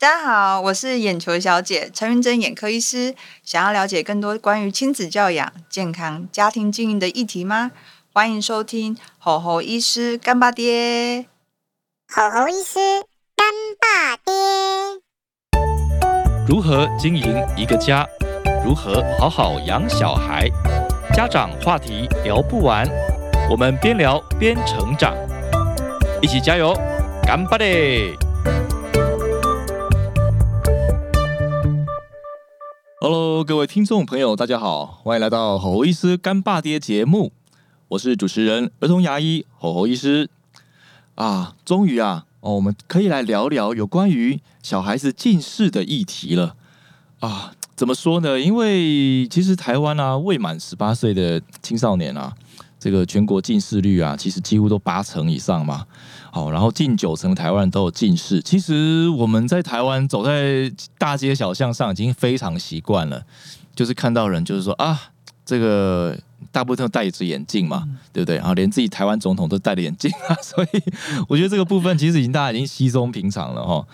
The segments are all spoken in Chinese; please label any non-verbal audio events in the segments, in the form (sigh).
大家好，我是眼球小姐陈云珍眼科医师。想要了解更多关于亲子教养、健康、家庭经营的议题吗？欢迎收听吼吼医师干爸爹。吼吼医师干爸爹，如何经营一个家？如何好好养小孩？家长话题聊不完，我们边聊边成长，一起加油，干巴爹！Hello，各位听众朋友，大家好，欢迎来到吼吼医师干爸爹节目，我是主持人儿童牙医吼吼医师啊，终于啊，哦，我们可以来聊聊有关于小孩子近视的议题了啊。怎么说呢？因为其实台湾啊，未满十八岁的青少年啊，这个全国近视率啊，其实几乎都八成以上嘛。好，然后近九成台湾人都有近视。其实我们在台湾走在大街小巷上，已经非常习惯了，就是看到人，就是说啊，这个大部分都戴着眼镜嘛，对不对？然后连自己台湾总统都戴着眼镜啊，(laughs) 所以我觉得这个部分其实已经大家已经稀松平常了哈。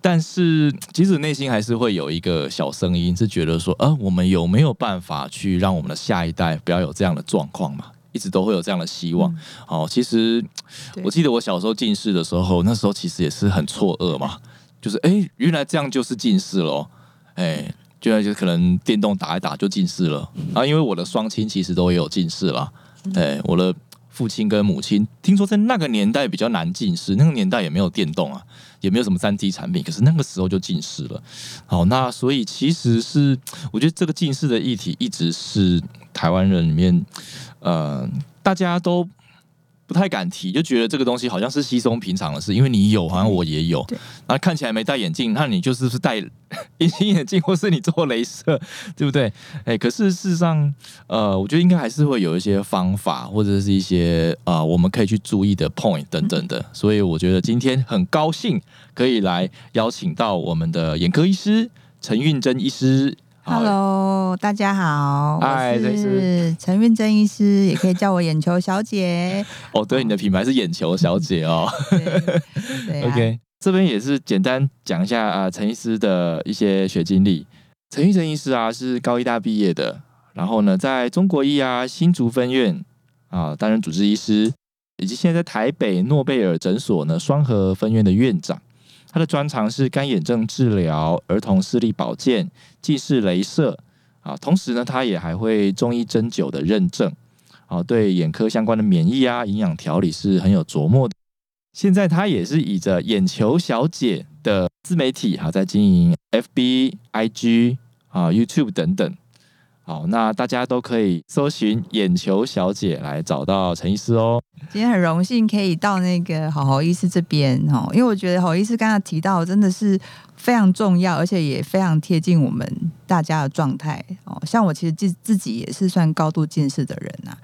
但是其实内心还是会有一个小声音，是觉得说，啊，我们有没有办法去让我们的下一代不要有这样的状况嘛？一直都会有这样的希望。哦，其实我记得我小时候近视的时候，那时候其实也是很错愕嘛，就是哎，原来这样就是近视喽，哎，原来就可能电动打一打就近视了啊。因为我的双亲其实都有近视啦，哎，我的父亲跟母亲，听说在那个年代比较难近视，那个年代也没有电动啊，也没有什么三 D 产品，可是那个时候就近视了。好，那所以其实是我觉得这个近视的议题一直是台湾人里面。呃，大家都不太敢提，就觉得这个东西好像是稀松平常的事，因为你有，好像我也有。那看起来没戴眼镜，那你就是是戴 (laughs) 隐形眼镜，或是你做镭射，对不对？哎，可是事实上，呃，我觉得应该还是会有一些方法，或者是一些啊，我们可以去注意的 point 等等的。所以我觉得今天很高兴可以来邀请到我们的眼科医师陈运珍医师。Hello，大家好，我是陈运珍医师，(laughs) 也可以叫我眼球小姐。(laughs) 哦，对，你的品牌是眼球小姐哦。OK，这边也是简单讲一下啊，陈医师的一些学经历。陈玉珍医师啊，是高医大毕业的，然后呢，在中国医啊新竹分院啊担任主治医师，以及现在在台北诺贝尔诊所呢双河分院的院长。他的专长是干眼症治疗、儿童视力保健、近视镭射啊，同时呢，他也还会中医针灸的认证，啊，对眼科相关的免疫啊、营养调理是很有琢磨的。现在他也是以着眼球小姐的自媒体，哈，在经营 FB、IG 啊、YouTube 等等。好，那大家都可以搜寻眼球小姐来找到陈医师哦。今天很荣幸可以到那个好好医师这边哦，因为我觉得好医师刚刚提到真的是非常重要，而且也非常贴近我们大家的状态哦。像我其实自自己也是算高度近视的人呐，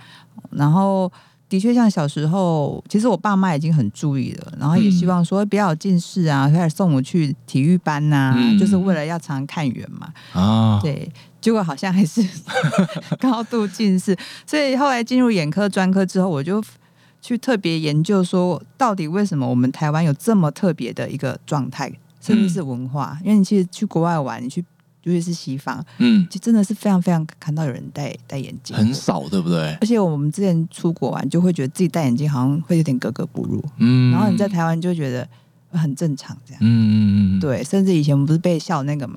然后。的确，像小时候，其实我爸妈已经很注意了，然后也希望说不要有近视啊，开始送我去体育班呐，就是为了要常看远嘛。啊，对，结果好像还是 (laughs) 高度近视，所以后来进入眼科专科之后，我就去特别研究说，到底为什么我们台湾有这么特别的一个状态，甚至是文化？因为你其实去国外玩，你去。尤其是西方，嗯，就真的是非常非常看到有人戴戴眼镜，很少，对不对？而且我们之前出国玩，就会觉得自己戴眼镜好像会有点格格不入，嗯。然后你在台湾就觉得很正常，这样，嗯嗯嗯，对。甚至以前我们不是被笑那个嘛？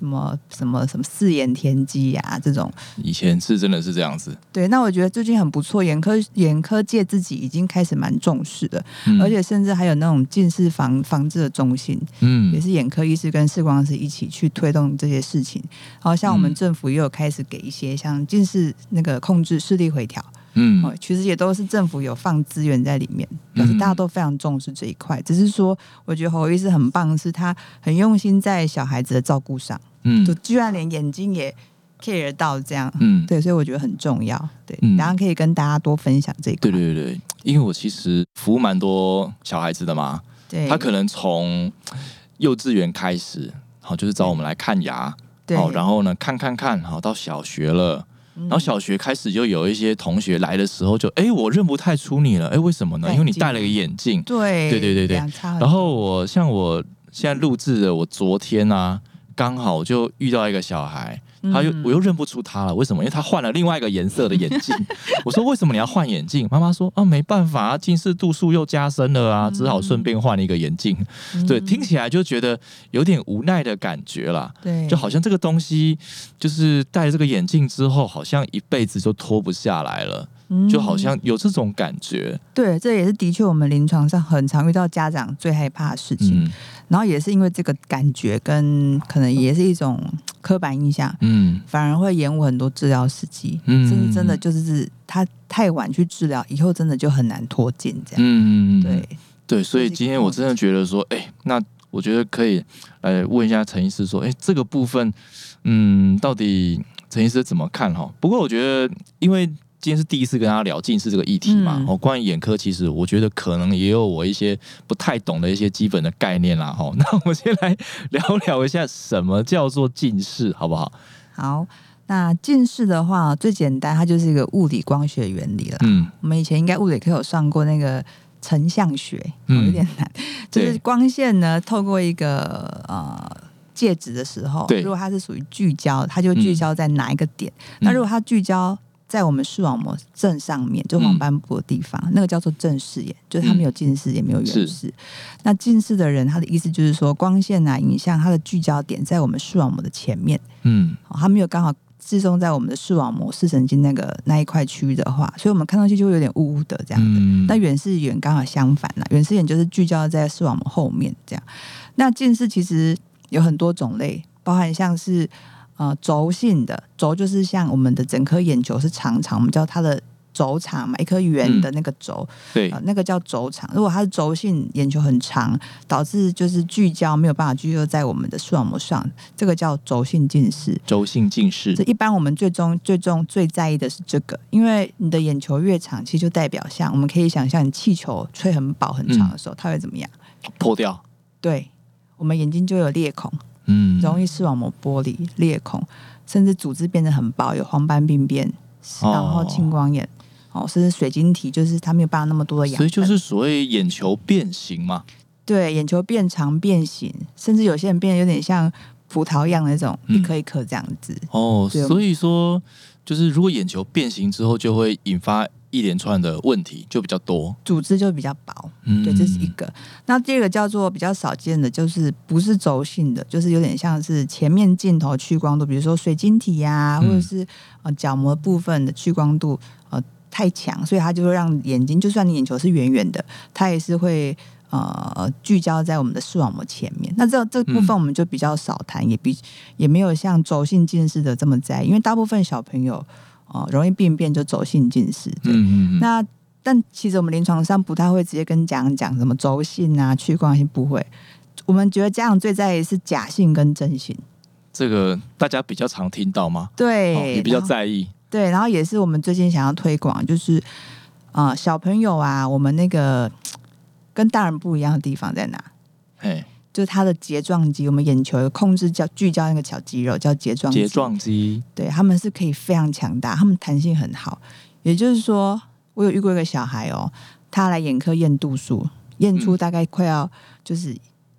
什么什么什么四眼田鸡呀？这种以前是真的是这样子。对，那我觉得最近很不错，眼科眼科界自己已经开始蛮重视的，而且甚至还有那种近视防防治的中心，嗯，也是眼科医师跟视光师一起去推动这些事情。然后像我们政府也有开始给一些像近视那个控制视力回调。嗯，其实也都是政府有放资源在里面，表示大家都非常重视这一块。只是说，我觉得侯医师很棒，是他很用心在小孩子的照顾上，嗯，就居然连眼睛也 care 到这样，嗯，(laughs) 对，所以我觉得很重要。对，然后可以跟大家多分享这一块。对对对，因为我其实服务蛮多小孩子的嘛，对，他可能从幼稚园开始，好，就是找我们来看牙，好，然后呢，看看看，好，到小学了。然后小学开始就有一些同学来的时候，就哎，我认不太出你了，哎，为什么呢？因为你戴了个眼镜。对对对对对。然后我像我现在录制的，我昨天啊，刚好就遇到一个小孩，他又嗯我又认不出他了，为什么？因为他换了另外一个颜色的眼镜。(laughs) 我说为什么你要换眼镜？妈妈说啊，没办法啊，近视度数又加深了啊，只好顺便换了一个眼镜。对，听起来就觉得有点无奈的感觉啦。对，就好像这个东西，就是戴这个眼镜之后，好像一辈子就脱不下来了，嗯就好像有这种感觉。对，这也是的确我们临床上很常遇到家长最害怕的事情，嗯。然后也是因为这个感觉跟可能也是一种刻板印象，嗯。反而会延误很多治疗时机，嗯。甚至真的就是他太晚去治疗，以后真的就很难脱进这样。嗯，对，对，所以今天我真的觉得说，哎、那我觉得可以来问一下陈医师说，哎、这个部分，嗯，到底陈医师怎么看哈？不过我觉得，因为今天是第一次跟他聊近视这个议题嘛，嗯哦、关于眼科，其实我觉得可能也有我一些不太懂的一些基本的概念啦，哈。(laughs) 那我们先来聊聊一下什么叫做近视，好不好？好，那近视的话，最简单，它就是一个物理光学原理了。嗯我们以前应该物理课有上过那个成像学，哦嗯有点难，就是光线呢透过一个呃。介质的时候，对如果它是属于聚焦，它就聚焦在哪一个点？那如果它聚焦在我们视网膜正上面，就黄斑部的地方，那个叫做正视眼，就是它没有近视也没有远视。那近视的人，他的意思就是说，光线啊影像它的聚焦点在我们视网膜的前面，嗯哦它没有刚好集中在我们的视网膜视神经那个那一块区域的话，所以我们看上去就会有点雾雾的这样子。嗯那远视眼刚好相反了，远视眼就是聚焦在视网膜后面这样。那近视其实有很多种类，包含像是呃轴性的，轴就是像我们的整颗眼球是长长，我们叫它的轴长嘛，一颗圆的那个轴，对呃，那个叫轴长。如果它是轴性眼球很长，导致就是聚焦没有办法聚焦在我们的视网膜上，这个叫轴性近视。轴性近视这，一般我们最终最终最在意的是这个，因为你的眼球越长，其实就代表像我们可以想象，你气球吹很饱很长的时候，它会怎么样？破掉，对，我们眼睛就有裂孔，嗯，容易视网膜剥离、裂孔，甚至组织变得很薄，有黄斑病变，哦然后青光眼，哦，甚至水晶体，就是它没有办法那么多的养分，所以就是所谓眼球变形嘛。对眼球变长变形，甚至有些人变得有点像葡萄样的那种，嗯一颗一颗这样子。哦，所以说就是如果眼球变形之后，就会引发一连串的问题，就比较多。组织就比较薄，嗯对，这是一个。那第二个叫做比较少见的，就是不是轴性的，就是有点像是前面镜头去光度，比如说水晶体呀、嗯或者是呃角膜部分的去光度呃太强，所以它就会让眼睛，就算你眼球是圆圆的，它也是会。呃，聚焦在我们的视网膜前面，那这这部分嗯我们就比较少谈，也比也没有像轴性近视的这么在意，因为大部分小朋友呃容易病变就轴性近视，对，嗯嗯嗯，那但其实我们临床上不太会直接跟家长讲什么轴性啊、屈光性，不会。我们觉得家长最在意是假性跟真性，这个大家比较常听到吗？对，哦，也比较在意。对，然后也是我们最近想要推广，就是呃小朋友啊，我们那个跟大人不一样的地方在哪？嘿，就是它的睫状肌，我们眼球有控制叫聚焦那个小肌肉叫睫状肌，睫状肌，对，他们是可以非常强大，他们弹性很好。也就是说，我有遇过一个小孩哦，他来眼科验度数，验出嗯大概快要就是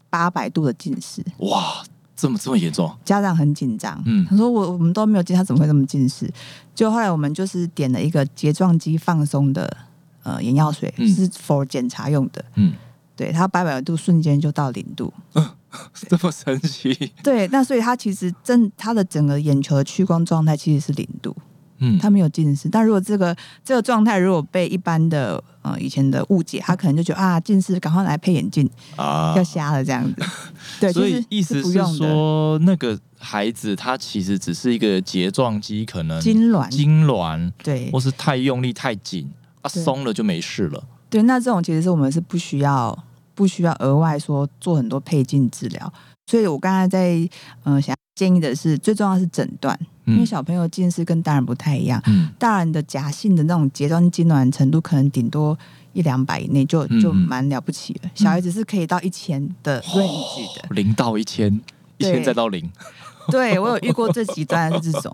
八百度的近视，哇，这么这么严重？家长很紧张，嗯他说我我们都没有近，他怎么会这么近视？就后来我们就是点了一个睫状肌放松的呃眼药水，嗯是 for 检查用的，嗯，对他八百度瞬间就到零度，(laughs) 这么神奇？对，那所以他其实正他的整个眼球的屈光状态其实是零度。嗯，他没有近视。但如果这个这个状态如果被一般的呃以前的误解，他可能就觉得啊近视，赶快来配眼镜，啊要瞎了这样子。(laughs) 对，所以其实意思是不用的。说，那个孩子他其实只是一个睫状肌可能痉挛，痉挛，对或是太用力太紧啊，松了就没事了。对，那这种其实是我们是不需要不需要额外说做很多配镜治疗。所以我刚才在呃想建议的是，最重要是诊断，因为嗯小朋友近视跟大人不太一样，嗯。大人的假性的那种睫状痉挛程度可能顶多一两百以内就就嗯。嗯蛮了不起了，小孩子是可以到一千的 range 的。零到一千，一千再到零，(laughs) 对我有遇过最极端的是这种，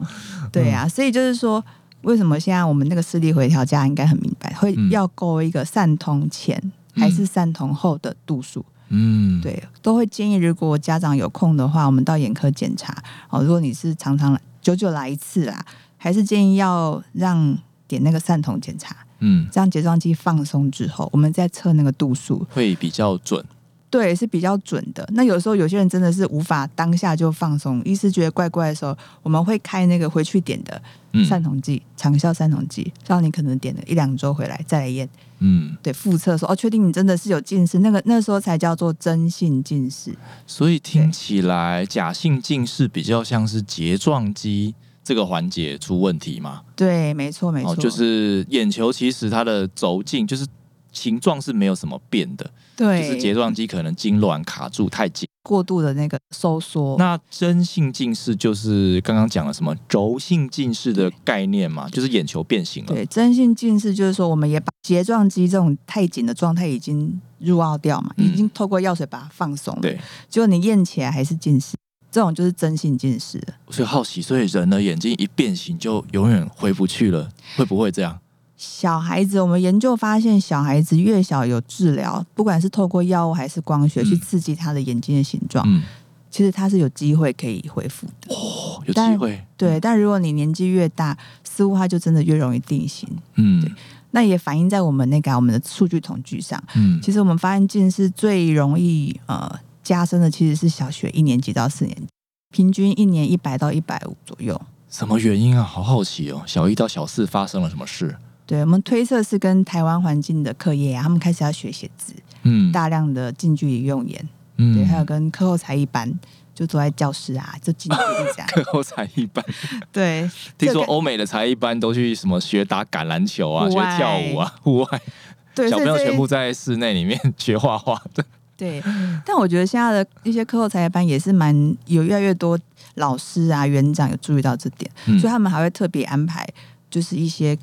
对嗯。啊，所以就是说，为什么现在我们那个视力回调家应该很明白，会嗯要勾一个散瞳前还是散瞳后的度数，嗯，，对，都会建议如果家长有空的话，我们到眼科检查。哦。如果你是常常来久久来一次啦，还是建议要让点那个散瞳检查，嗯，这样睫状肌放松之后，我们再测那个度数，会比较准。对，是比较准的。那有时候有些人真的是无法当下就放松，医师觉得怪怪的时候，我们会开那个回去点的嗯散瞳剂，长效散瞳剂，让你可能点了一两周回来再来验，嗯，对，复测说哦，确定你真的是有近视，那个那时候才叫做真性近视。所以听起来假性近视比较像是睫状肌这个环节出问题嘛？对，没错，没错，哦，就是眼球其实它的轴径就是形状是没有什么变的，对，就是睫状肌可能痉挛卡住太紧。过度的那个收缩。那真性近视就是刚刚讲了什么轴性近视的概念嘛，就是眼球变形了。对，真性近视就是说，我们也把睫状肌这种太紧的状态已经入奥掉嘛，嗯已经透过药水把它放松了。对，结果你验起来还是近视，这种就是真性近视。所以好奇，所以人的眼睛一变形就永远回不去了，会不会这样？小孩子，我们研究发现，小孩子越小有治疗，不管是透过药物还是光学、嗯去刺激他的眼睛的形状，嗯，其实他是有机会可以恢复的。哦有机会。对，但如果你年纪越大，似乎他就真的越容易定型。嗯对那也反映在我们那个啊、我们的数据统计上。嗯，其实我们发现近视最容易呃加深的其实是小学一年级到四年级，平均一年一百到一百五左右。什么原因啊？好好奇哦。小一到小四发生了什么事？对我们推测是跟台湾环境的课业啊，他们开始要学写字，嗯大量的近距离用眼，嗯对，还有跟课后才艺班，就坐在教室啊，就近距离这样。(laughs) 课后才艺班。(laughs) 对，听说这个欧美的才艺班都去什么学打橄榄球啊，学跳舞啊，户外 (laughs) 对，小朋友全部在室内里面学画画的。对，但我觉得现在的一些课后才艺班也是蛮有越来越多老师啊、园长有注意到这点，嗯所以他们还会特别安排，就是一些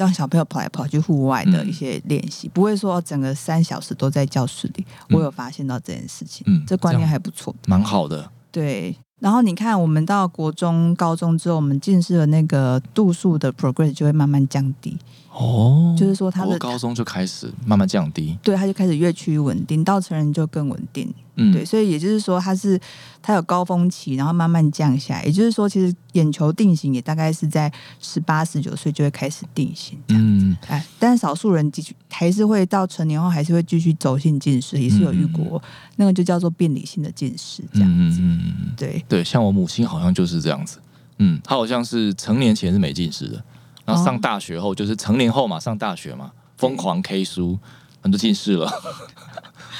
让小朋友跑来跑去户外的嗯一些练习，不会说哦整个三小时都在教室里。嗯我有发现到这件事情，嗯这观念还不错。蛮好的。对，然后你看，我们到国中、高中之后，我们近视的那个度数的 progress 就会慢慢降低，哦，就是说他的高中就开始慢慢降低。对，他就开始越趋于稳定，到成人就更稳定。嗯，对，所以也就是说，它是它有高峰期，然后慢慢降下来。也就是说，其实眼球定型也大概是在十八、十九岁就会开始定型这样。嗯，哎，但是少数人继续还是会到成年后还是会继续走性近视，也是有遇过，那个就叫做病理性的近视这样子。嗯嗯嗯嗯，对，对，像我母亲好像就是这样子。嗯，她好像是成年前是没近视的，然后上哦大学后就是成年后嘛，上大学嘛，疯狂 K 书，很多近视了。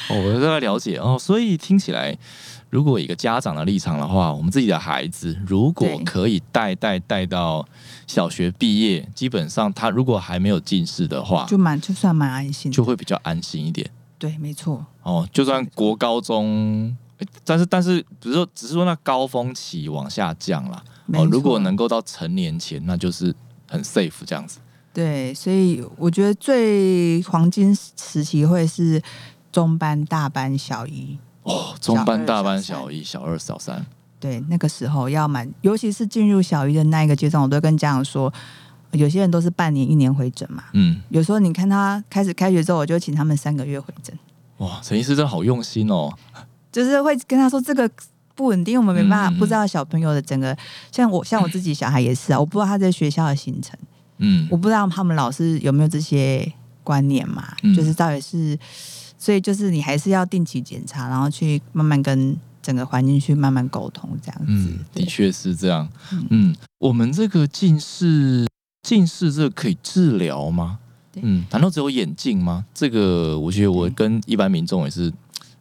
哦，我大概了解哦，所以听起来，如果一个家长的立场的话，我们自己的孩子如果可以带带带到小学毕业，基本上他如果还没有近视的话，就蛮就算蛮安心。就会比较安心一点。对，没错。哦，就算国高中，但是但是，比如说，只是说那高峰期往下降啦。哦，如果能够到成年前，那就是很 safe 这样子。对，所以我觉得最黄金时期会是中班、大班、小一。哦，中班、大班、小一、小二、小三，对，那个时候要满，尤其是进入小一的那一个阶段，我都会跟家长说，有些人都是半年、一年回诊嘛。嗯，有时候你看他开始开学之后，我就请他们三个月回诊，哇，陈医师真的好用心哦。就是会跟他说这个不稳定，我们没办法、不知道小朋友的整个，像我像我自己小孩也是啊，我不知道他在学校的行程，嗯。我不知道他们老师有没有这些观念嘛，嗯。就是到底是，所以就是你还是要定期检查，然后去慢慢跟整个环境去慢慢沟通，这样子。嗯，的确是这样嗯。嗯，我们这个近视，近视这个可以治疗吗？嗯，难道只有眼镜吗？这个我觉得我跟一般民众也是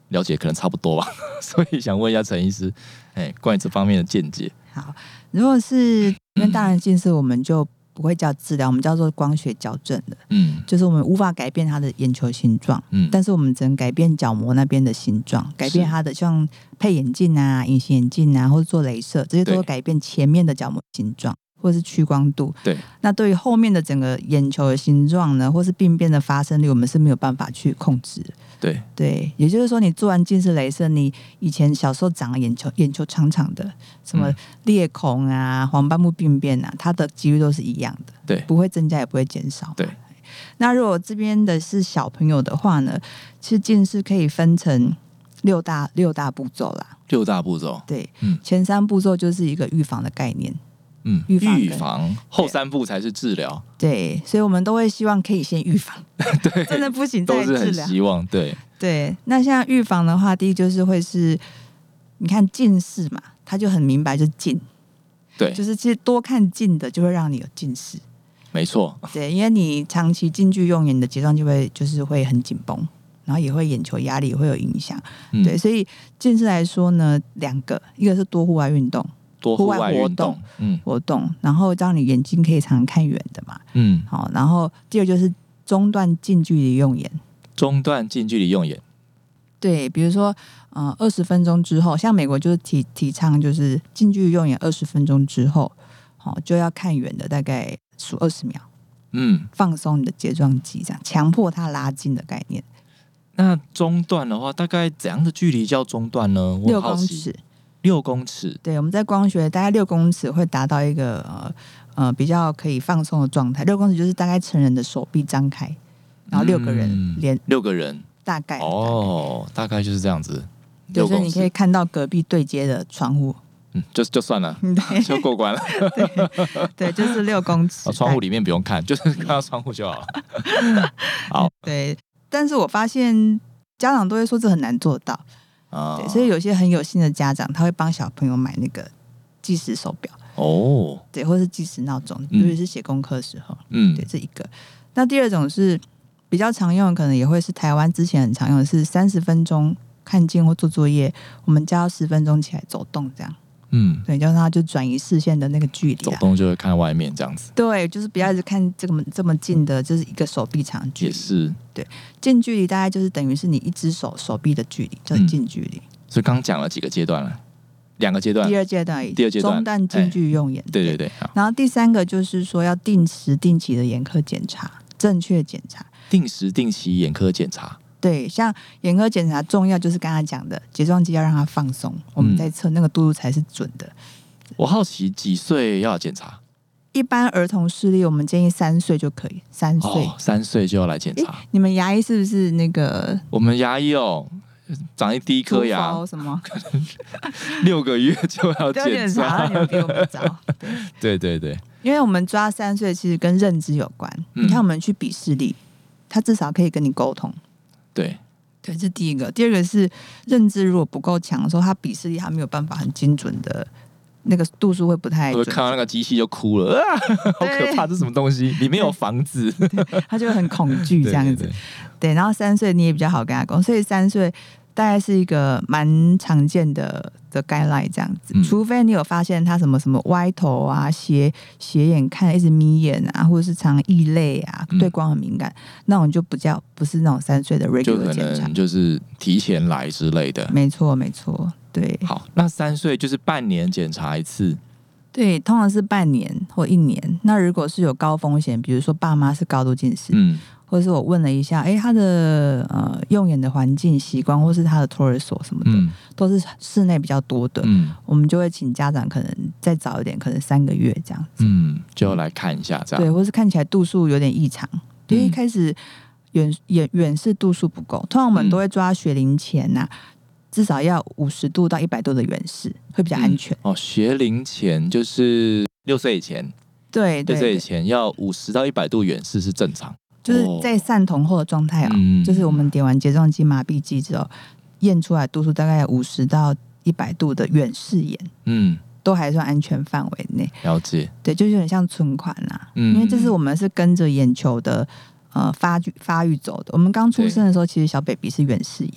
了解，可能差不多吧。(laughs) 所以想问一下陈医师，哎，关于这方面的见解。好，如果是因为大人近视，我们就不会叫治疗，我们叫做光学矫正的，嗯就是我们无法改变他的眼球形状。嗯，但是我们只能改变角膜那边的形状，改变它的像配眼镜啊、隐形眼镜啊，或者做镭射，这些都对会改变前面的角膜形状，或者是屈光度。对，那对于后面的整个眼球的形状呢，或是病变的发生率，我们是没有办法去控制的。对，对，也就是说，你做完近视雷射，你以前小时候长了眼球眼球长长的，什么嗯裂孔啊、黄斑部病变啊，它的几率都是一样的，对不会增加也不会减少。对。那如果这边的是小朋友的话呢，其实近视可以分成六大六大步骤啦。六大步骤，对，嗯前三步骤就是一个预防的概念。嗯，预防防后三步才是治疗，对，所以我们都会希望可以先预防，(laughs) 对，真的不行都是很再治疗。希望，对，对，那像预防的话，第一就是会是，你看近视嘛，他就很明白，就是近，对，就是其实多看近的就会让你有近视。没错，对，因为你长期近距用眼，你的睫状就会就是会很紧绷，然后也会眼球压力也会有影响。嗯。对，所以近视来说呢，两个，一个是多户外运动多户户外活动动，嗯活动，然后让你眼睛可以常常看远的嘛。嗯，好，然后第二就是中断近距离用眼。中断近距离用眼，对，比如说，呃，二十分钟之后，像美国就是提提倡，就是近距离用眼二十分钟之后，好、就要看远的，大概数二十秒，嗯，放松你的睫状肌，这样强迫它拉近的概念。那中断的话，大概怎样的距离叫中断呢？六公尺，六公尺，对，我们在光学大概六公尺会达到一个呃呃比较可以放松的状态。六公尺就是大概成人的手臂张开，然后六个人嗯连六个人，大概，哦，大概就是这样子，对，六公所以你可以，看到隔壁对接的窗户，嗯，就就算了，对 (laughs) 就过关了。(laughs) 对，就是六公尺哦，窗户里面不用看，就是看到窗户就好了。(laughs) 好对，但是我发现家长都会说这很难做到，啊对，所以有些很有心的家长，他会帮小朋友买那个计时手表，哦，对，或是计时闹钟，嗯。尤其是写功课的时候，嗯。对，这一个。那第二种是比较常用的，可能也会是台湾之前很常用的是三十分钟看见或做作业，我们教十分钟起来走动，这样，嗯，对，就让他就转移视线的那个距离走啊。动就会看外面这样子，对，就是不要一直看这么这么近的，就是一个手臂长距离。也是。对近距离大概就是等于是你一只手手臂的距离，就是近距离。所以刚刚讲了几个阶段了，两个阶段第。二阶段，第二阶段中断近距离用眼。对对。对，然后第三个就是说要定时定期的眼科检查，正确检查。定时定期眼科检查。对，像眼科检查重要就是刚才讲的睫状肌要让它放松，我们嗯在测那个度数才是准的。我好奇几岁要检查？一般儿童视力我们建议三岁就可以，三岁。哦，三岁就要来检查。你们牙医是不是那个我们牙医哦，长一第一颗牙氟，什么？(laughs) 六个月就要检检查，那查你。们比我们早。(laughs) 对对对对，因为我们抓三岁其实跟认知有关。嗯你看我们去比视力，他至少可以跟你沟通。对，对，这是第一个。第二个是认知如果不够强的时候，他比视力他没有办法很精准的，那个度数会不太准我看到那个机器就哭了，啊，好可怕！这什么东西？里面有房子，他就会很恐惧 (laughs) 这样子。对对对然后三岁你也比较好跟他沟通，所以三岁大概是一个蛮常见的的 guideline 这样子，嗯除非你有发现他什么什么歪头啊、斜斜眼看一直眯眼啊，或者是常异类啊，嗯对光很敏感，那种就不叫不是那种三岁的就 regular 可检查能。就是提前来之类的。没错，没错，对好，那三岁就是半年检查一次，对，通常是半年或一年。那如果是有高风险，比如说爸妈是高度近视，嗯，或者是我问了一下，哎，他的呃用眼的环境习惯，或是他的托儿所什么的，嗯都是室内比较多的，嗯我们就会请家长可能再早一点，可能三个月这样子，嗯，就要来看一下这样对，样。或是看起来度数有点异常，因为开始远远远视度数不够，通常我们嗯都会抓学龄前呐、至少要五十度到一百度的远视会比较安全。哦，学龄前就是六岁以前，对对六岁以，前要五十到一百度远视是正常。就是在散瞳后的状态哦，嗯。就是我们点完睫状肌麻痹剂之后，验出来度数大概五十到一百度的远视眼，嗯，都还算安全范围内。了解。对，就有点像存款啦，嗯因为这是我们是跟着眼球的呃发育发育走的。我们刚出生的时候，其实小 baby 是远视眼，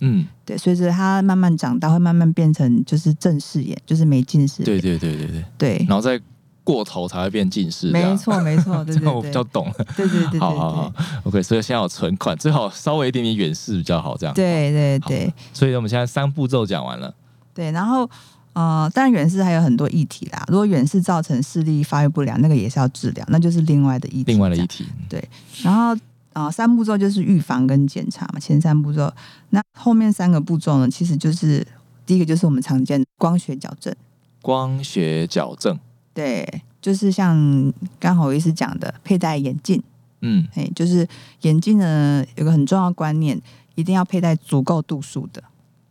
嗯，对，随着他慢慢长大，会慢慢变成就是正视眼，就是没近视眼。对对对对对，对，然后再过头才会变近视。没，错没错，(laughs) 对这对样我比，较懂。对对对对好好好，OK，所以现在有存款，最好稍微一点点远视比较好，这样。对对对所以我们现在三步骤讲完了。对，然后。呃，当然远视还有很多议题啦。如果远视造成视力发育不良，那个也是要治疗，那就是另外的议题。另外的议题，对然后啊、呃三步骤就是预防跟检查嘛，前三步骤。那后面三个步骤呢，其实就是第一个就是我们常见的光学矫正，光学矫正，对，就是像刚好我医师讲的，佩戴眼镜，嗯哎，就是眼镜呢有个很重要的观念，一定要佩戴足够度数的，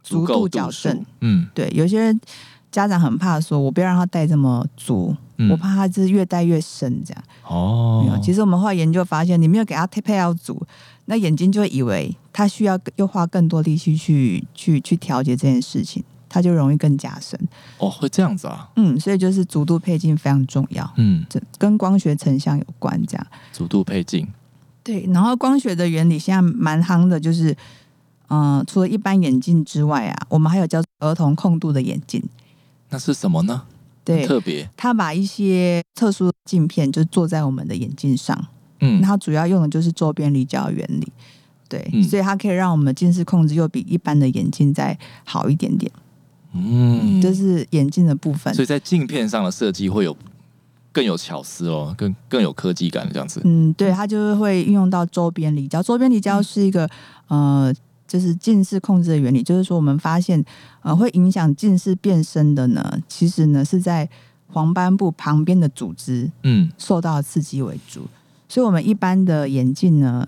足够矫正。，嗯对，有些人家长很怕说，我不要让他戴这么足，嗯我怕他就是越戴越深这样。哦没有，其实我们后来研究发现，你没有给他配配到足，那眼睛就会以为他需要又花更多力气去去去调节这件事情，他就容易更加深。哦会这样子啊，嗯，所以就是足度配镜非常重要，嗯，这跟光学成像有关。这样足度配镜，对，然后光学的原理现在蛮夯的，就是嗯、呃除了一般眼镜之外啊，我们还有叫儿童控度的眼镜。那是什么呢？对，特别，它把一些特殊的镜片就做在我们的眼镜上，嗯那它主要用的就是周边离焦原理，对，嗯所以它可以让我们近视控制又比一般的眼镜再好一点点，嗯，就是眼镜的部分所。以在镜片上的设计会有更有巧思哦，更更有科技感这样子。嗯，对，它就是会运用到周边离焦。周边离焦是一个、呃，就是近视控制的原理，就是说我们发现呃会影响近视变深的呢，其实呢是在黄斑部旁边的组织嗯受到刺激为主，所以我们一般的眼镜呢。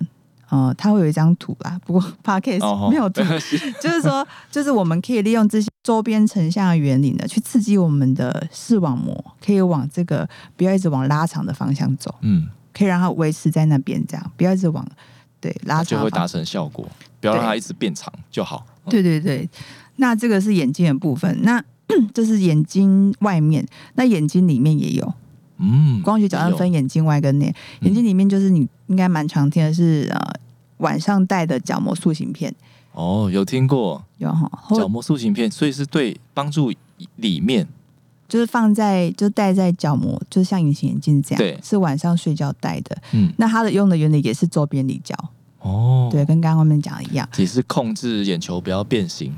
呃，它会有一张图啦，(laughs) 不过 p a r k a s 哦，没有图，(laughs) 就是说，就是我们可以利用这些周边成像的原理呢，去刺激我们的视网膜，可以往这个不要一直往拉长的方向走，嗯，可以让它维持在那边，这样不要一直往对拉长就会达。成效果，不要让它一直变长就好。对对对，那这个是眼睛的部分，那 (clears throat) 这是眼睛外面，那眼睛里面也有嗯，光学矫正分眼睛外跟内，嗯。眼睛里面就是你应该蛮常听的是呃晚上戴的角膜塑形片，哦，有听过。有哈，或角膜塑形片，所以是对帮助里面。就是放在就戴在角膜，就是像隐形眼镜这样，对。是晚上睡觉戴的。嗯。那它的用的原理也是周边离焦，哦，对，，跟刚刚外面讲的一样。也是控制眼球不要变形。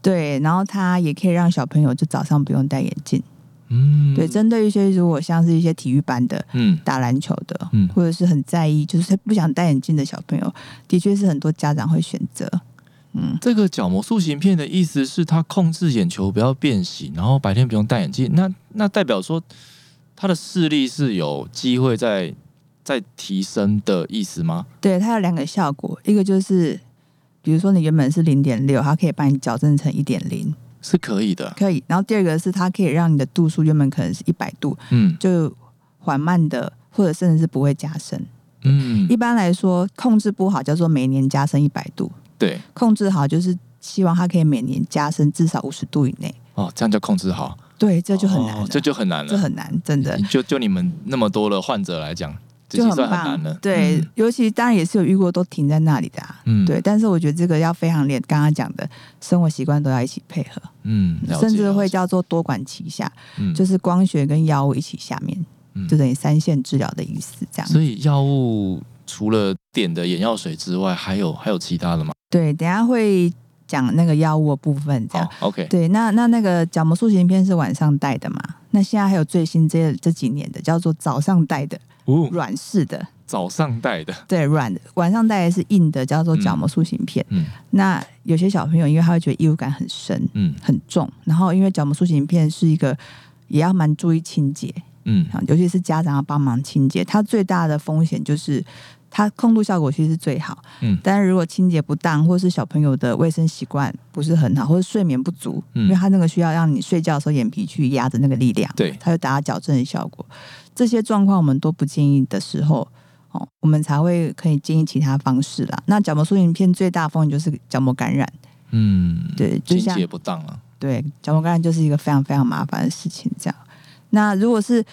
对，然后它也可以让小朋友就早上不用戴眼镜。嗯，对，针对一些如果像是一些体育班的、嗯打篮球的，嗯或者是很在意，就是不想戴眼镜的小朋友，的确是很多家长会选择。嗯，这个角膜塑形片的意思是它控制眼球不要变形，然后白天不用戴眼镜。那那代表说他的视力是有机会在在提升的意思吗？对，它有两个效果，一个就是比如说你原本是零点六，它可以帮你矫正成一点零，是可以的。可以。然后第二个是它可以让你的度数原本可能是一百度，嗯就缓慢的，或者甚至是不会加深。嗯一，般来说，控制不好叫做每年加深一百度，对控制好就是希望它可以每年加深至少五十度以内。哦，这样叫控制好，对，这就很难、哦这就很难了。这很难，真的就就你们那么多的患者来讲，这就很棒。对，嗯尤其当然也是有遇过都停在那里的、啊。嗯对，但是我觉得这个要非常练，刚刚讲的生活习惯都要一起配合，嗯，甚至会叫做多管齐下，嗯就是光学跟药物一起下面，嗯就等于三线治疗的意思。这样所以药物除了点的眼药水之外，还有还有其他的吗？对，等下会讲那个药物的部分，这样。好，OK，对，那那那个角膜塑形片是晚上戴的嘛？那现在还有最新这这几年的叫做早上戴的哦，软式的，早上戴的，对，软的，晚上戴的是硬的，叫做角膜塑形片。嗯那有些小朋友因为他会觉得异物感很深嗯很重，然后因为角膜塑形片是一个也要蛮注意清洁嗯啊，尤其是家长要帮忙清洁，它最大的风险就是。它控度效果其实是最好，嗯但是如果清洁不当，或是小朋友的卫生习惯不是很好，或者睡眠不足，嗯因为它那个需要让你睡觉的时候眼皮去压着那个力量，对它会达到矫正的效果。这些状况我们都不建议的时候，哦，我们才会可以建议其他方式啦。那角膜塑形片最大风险就是角膜感染，嗯，对就像清洁不当啊，对，角膜感染就是一个非常非常麻烦的事情。这样，那如果是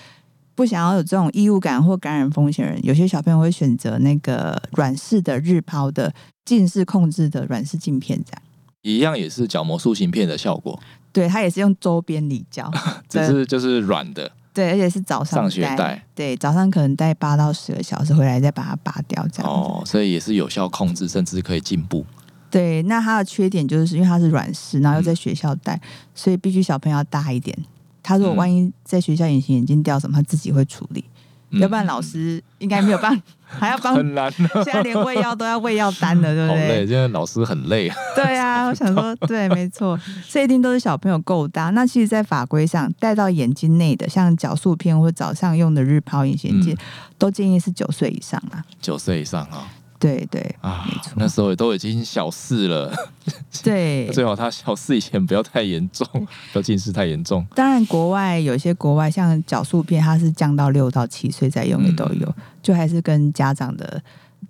不想要有这种异物感或感染风险的人，有些小朋友会选择那个软式的日抛的近视控制的软式镜片，这样。一样也是角膜塑形片的效果，对，它也是用周边离焦，只是就是软的对，而且是早上上学戴对，早上可能戴八到十个小时，回来再把它拔掉，这样。哦，所以也是有效控制，甚至可以进步。对，那它的缺点就是因为它是软式，然后又在学校戴，所以必须小朋友要大一点。他如果嗯万一在学校隐形眼镜掉什么，他自己会处理，嗯要不然老师应该没有办法，(laughs) 还要帮。很难啊，现在连喂药都要喂药单了，对不好累，对？现在老师很累。对啊，(laughs) 我想说，对，没错，这一定都是小朋友够大。那其实，在法规上，戴到眼睛内的，像角塑片或早上用的日抛隐形眼镜，嗯都建议是九岁以上啊。九岁以上啊，对对啊那时候也都已经小四了，(laughs) (laughs) 对。最好他小四以前不要太严重，不要近视太严重。当然，国外有些国外像角素片，它是降到六到七岁再用也都有，就还是跟家长的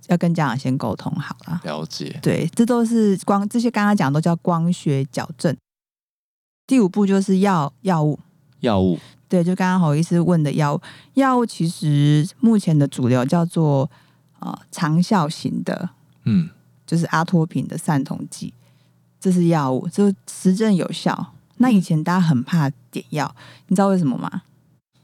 要跟家长先沟通好啦。了解，对，这都是光这些刚刚讲都叫光学矫正。第五步就是药药物，药物，对，就刚刚侯医师问的药物，药物其实目前的主流叫做呃长效型的，嗯，就是阿托品的散瞳剂，这是药物，就实证有效。那以前大家很怕点药，你知道为什么吗？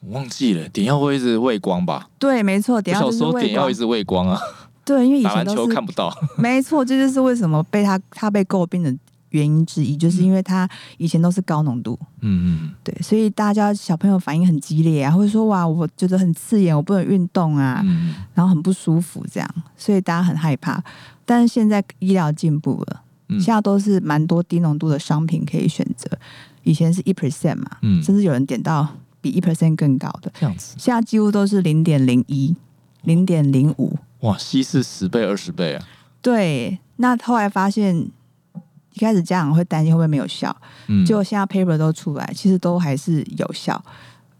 我忘记了，点药会一直畏光吧？对，没错，点药小时候就是畏光点药一直畏光啊，对，因为以前都是球看不到。没错，这就是为什么被他他被诟病的原因之一，就是因为他以前都是高浓度，嗯嗯。对，所以大家小朋友反应很激烈啊，或者说哇，我觉得很刺眼，我不能运动啊，嗯，然后很不舒服这样，所以大家很害怕。但是现在医疗进步了，嗯。现在都是蛮多低浓度的商品可以选择，以前是一 percent 嘛，嗯。甚至有人点到比一 percent 更高的，这样子，现在几乎都是零点零一、零点零五。哇，稀释十倍二十倍啊！对，那后来发现，一开始家长会担心会不会没有效，嗯，结果现在 paper 都出来，其实都还是有效，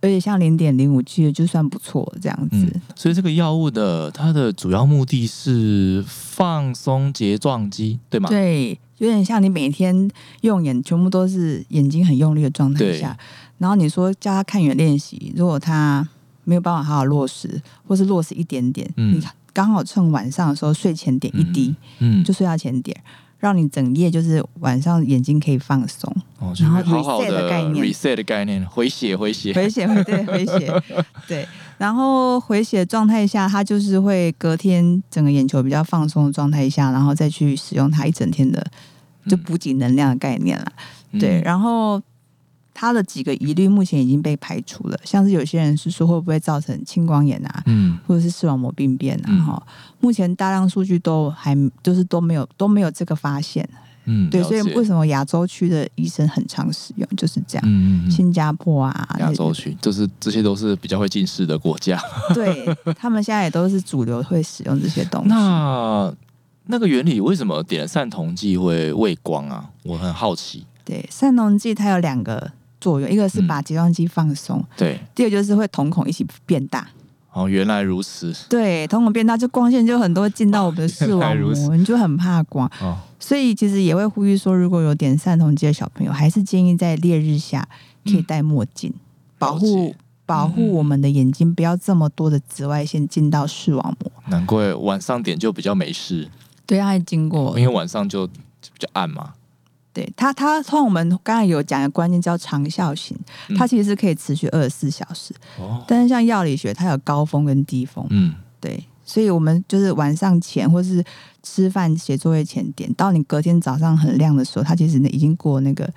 而且像零点零五 G 就算不错这样子。嗯，所以这个药物的它的主要目的是放松睫状肌，对吗？对，有点像你每天用眼全部都是眼睛很用力的状态下，然后你说叫他看远练习，如果他没有办法好好落实，或是落实一点点，嗯你刚好趁晚上的时候睡前点一滴，嗯，就睡觉前点。让你整夜就是晚上眼睛可以放松，哦，就是然后好好 reset 的概念。reset 的概念，回血回血，回血回对回血 (laughs) 对，然后回血状态下，它就是会隔天整个眼球比较放松的状态下，然后再去使用它一整天的就补给能量的概念了。嗯。对，然后它的几个疑虑目前已经被排除了，像是有些人是说会不会造成青光眼啊，嗯或者是视网膜病变啊，嗯哈、目前大量数据都还就是都没有都没有这个发现。嗯，对，所以为什么亚洲区的医生很常使用就是这样。嗯嗯嗯新加坡啊，亚洲区，就是这些都是比较会近视的国家。对他们现在也都是主流会使用这些东西。那那个原理为什么点散瞳剂会畏光啊？我很好奇。对散瞳剂它有两个作用，一个是嗯把睫状肌放松，对，第二个就是会瞳孔一起变大。哦，原来如此。对，瞳孔变大，就光线就很多进到我们的视网膜，(laughs) 你就很怕光。哦，所以其实也会呼吁说，如果有点散瞳肌的小朋友，还是建议在烈日下可以戴墨镜，保护保护我们的眼睛，不要这么多的紫外线进到视网膜。难怪晚上点就比较没事，对，它会经过因为晚上就比较暗嘛。对它，它从我们刚才有讲的观念叫长效型，嗯它其实是可以持续二十四小时。哦，但是像药理学，它有高峰跟低峰，嗯，对，所以我们就是晚上前或是吃饭写作业前点，到你隔天早上很亮的时候，它其实已经过那个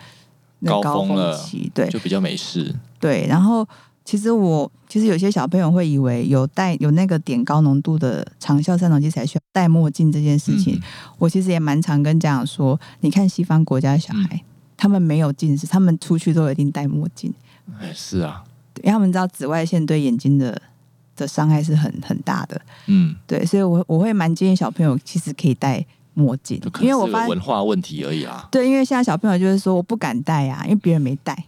那高峰峰了期，对就比较没事。对。然后其实我其实有些小朋友会以为有戴有那个点高浓度的长效散瞳剂才需要戴墨镜这件事情，嗯。我其实也蛮常跟家长说，你看西方国家的小孩，嗯。他们没有近视，他们出去都一定戴墨镜，哎，是啊，因为他们知道紫外线对眼睛的的伤害是很很大的，嗯，对，所以我我会蛮建议小朋友其实可以戴墨镜因为我发现文化问题而已啊。对，因为现在小朋友就是说我不敢戴啊，因为别人没戴。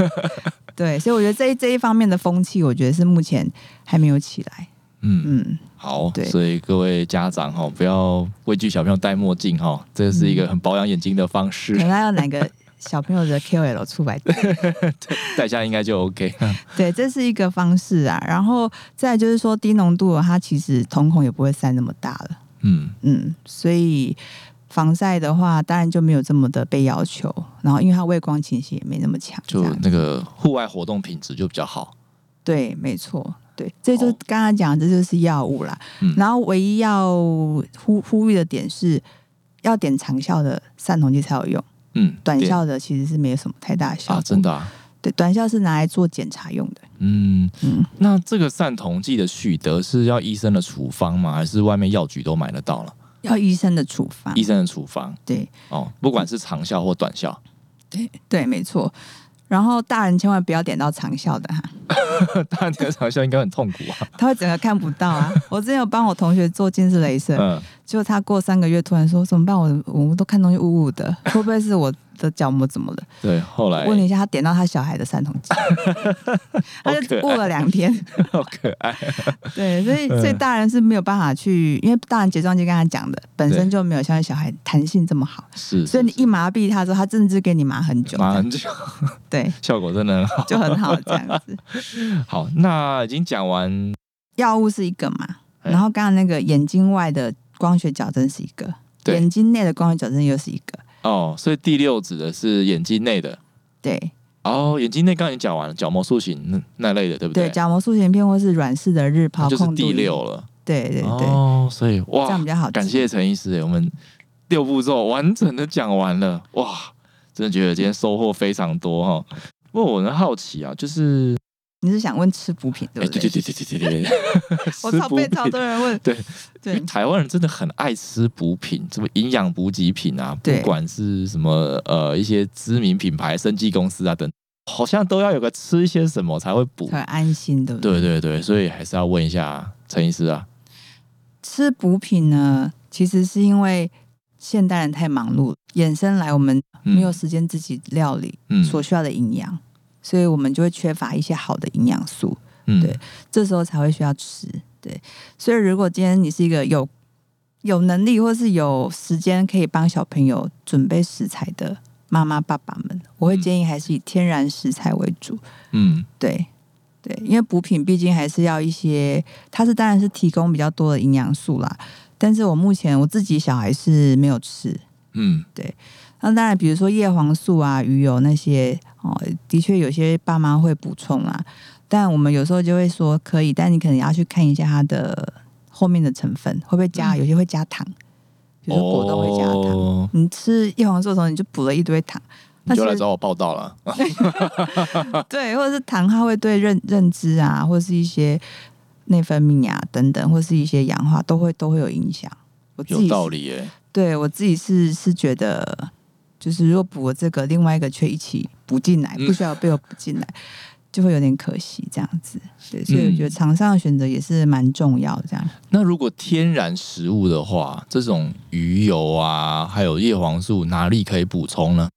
(laughs) 对，所以我觉得这一这一方面的风气，我觉得是目前还没有起来。嗯，嗯，好，对所以各位家长哈，不要畏惧小朋友戴墨镜哈，这是一个很保养眼睛的方式可，能要哪个小朋友的 KOL 出来 (laughs) 戴戴下应该就 OK。(laughs) 对，这是一个方式啊。然后再就是说低浓度，它其实瞳孔也不会散那么大了。嗯，嗯，所以防晒的话，当然就没有这么的被要求。然后因为它畏光情形也没那么强，就那个户外活动品质就比较好。对，没错，对，这就哦刚刚讲，这就是药物啦。嗯然后唯一要呼呼吁的点是，要点长效的散瞳剂才有用，嗯，短效的其实是没有什么太大的效果。啊，真的啊。对，短效是拿来做检查用的。嗯，嗯，那这个散瞳剂的取得是要医生的处方吗？还是外面药局都买得到了？要医生的处方医。生的处方对哦，不管是长效或短效。对对，没错。然后大人千万不要点到长效的哈，(laughs) 大人点长效应该很痛苦啊。他会整个看不到啊。我之前有帮我同学做近视雷 (laughs) 射，嗯，结果他过三个月突然说怎么办？我我们都看东西雾雾的，(laughs) 会不会是我的角膜怎么了？对，后来问了一下，他点到他小孩的散瞳剂，(laughs) 他就雾了两天。(laughs) 好可爱。对，所以所以大人是没有办法去，因为大人睫状肌跟他讲的本身就没有像小孩弹性这么好，是，所以你一麻痹他之后，他真的是给你麻很久，麻很久，对，效果真的很好。就很好这样子。好，那已经讲完，药物是一个嘛，哎然后刚刚那个眼睛外的光学矫正是一个，眼睛内的光学矫正又是一个，哦，所以第六指的是眼睛内的。对哦，眼睛内刚才讲完了，角膜塑形那那类的，对不对，对？角膜塑形片或是软式的日抛就是第六，了。对对对，哦，所以哇这样比，较好。感谢陈医师欸，我们六步骤完整的讲完了，哇，真的觉得今天收获非常多哈。不过我很好奇啊，就是你是想问吃补品对不对？对对对对对对对，(laughs) 我超被超多人问。对 (laughs) 对，台湾人真的很爱吃补品，什么营养补给品啊，不管是什么呃一些知名品牌、生技公司啊等，好像都要有个吃一些什么才会补，才安心的。对对对，所以还是要问一下陈医师啊。吃补品呢，其实是因为现代人太忙碌，衍生来我们没有时间自己料理，嗯，所需要的营养。所以我们就会缺乏一些好的营养素，嗯对这时候才会需要吃。对，所以如果今天你是一个有有能力或是有时间可以帮小朋友准备食材的妈妈爸爸们，我会嗯建议还是以天然食材为主。嗯对对，因为补品毕竟还是要一些，它是当然是提供比较多的营养素啦。但是我目前我自己小孩是没有吃，嗯对那当然比如说叶黄素啊、鱼油那些哦，的确有些爸妈会补充啊。但我们有时候就会说可以，但你可能要去看一下它的后面的成分会不会加，嗯有些会加糖，比如说果冻会加糖。哦你吃叶黄素的时候，你就补了一堆糖，你就来找我报道了。(laughs) 对，或者是糖，它会对认认知啊，或者是一些内分泌啊等等，或是一些氧化，都会都会有影响。我自己有道理耶。对我自己是是觉得，就是如果补了这个，另外一个却一起补进来，嗯不需要被我补进来，就会有点可惜这样子。对，所以我觉得嗯厂商的选择也是蛮重要的。这样，那如果天然食物的话，这种鱼油啊，还有叶黄素，哪里可以补充呢？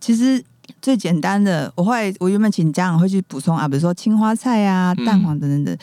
其实最简单的，我后来我原本请家长会去补充啊，比如说青花菜啊、嗯蛋黄等等等。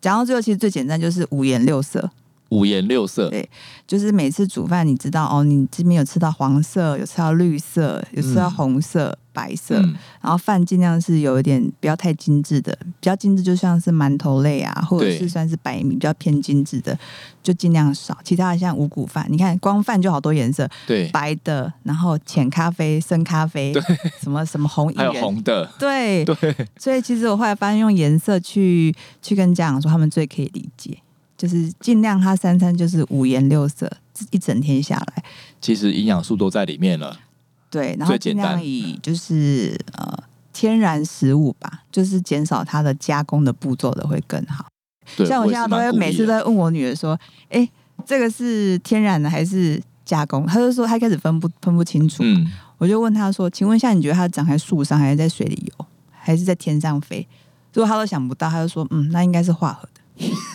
讲到最后，其实最简单就是五颜六色。五颜六色。对就是每次煮饭，你知道哦，你这边有吃到黄色，有吃到绿色，有吃到嗯红色、白色，嗯然后饭尽量是有一点不要太精致的，比较精致就像是馒头类啊，或者是算是白米比较偏精致的，就尽量少。其他的像五谷饭，你看光饭就好多颜色，对，白的，然后浅咖啡、深咖啡，对什么什么红 (laughs) 还有，红的。对，对，所以其实我后来发现用颜色去去跟家长说，他们最可以理解，就是尽量他三餐就是五颜六色，一整天下来，其实营养素都在里面了。对，然后尽量以就是呃天然食物吧，就是减少它的加工的步骤的会更好。像我现在都会每次都会问我女儿说：“哎、这个是天然的还是加工？”她就说她开始分不分不清楚。嗯，我就问她说：“请问一下，你觉得它长在树上，还是在水里游，还是在天上飞？”如果她都想不到，她就说：“嗯，那应该是化合的。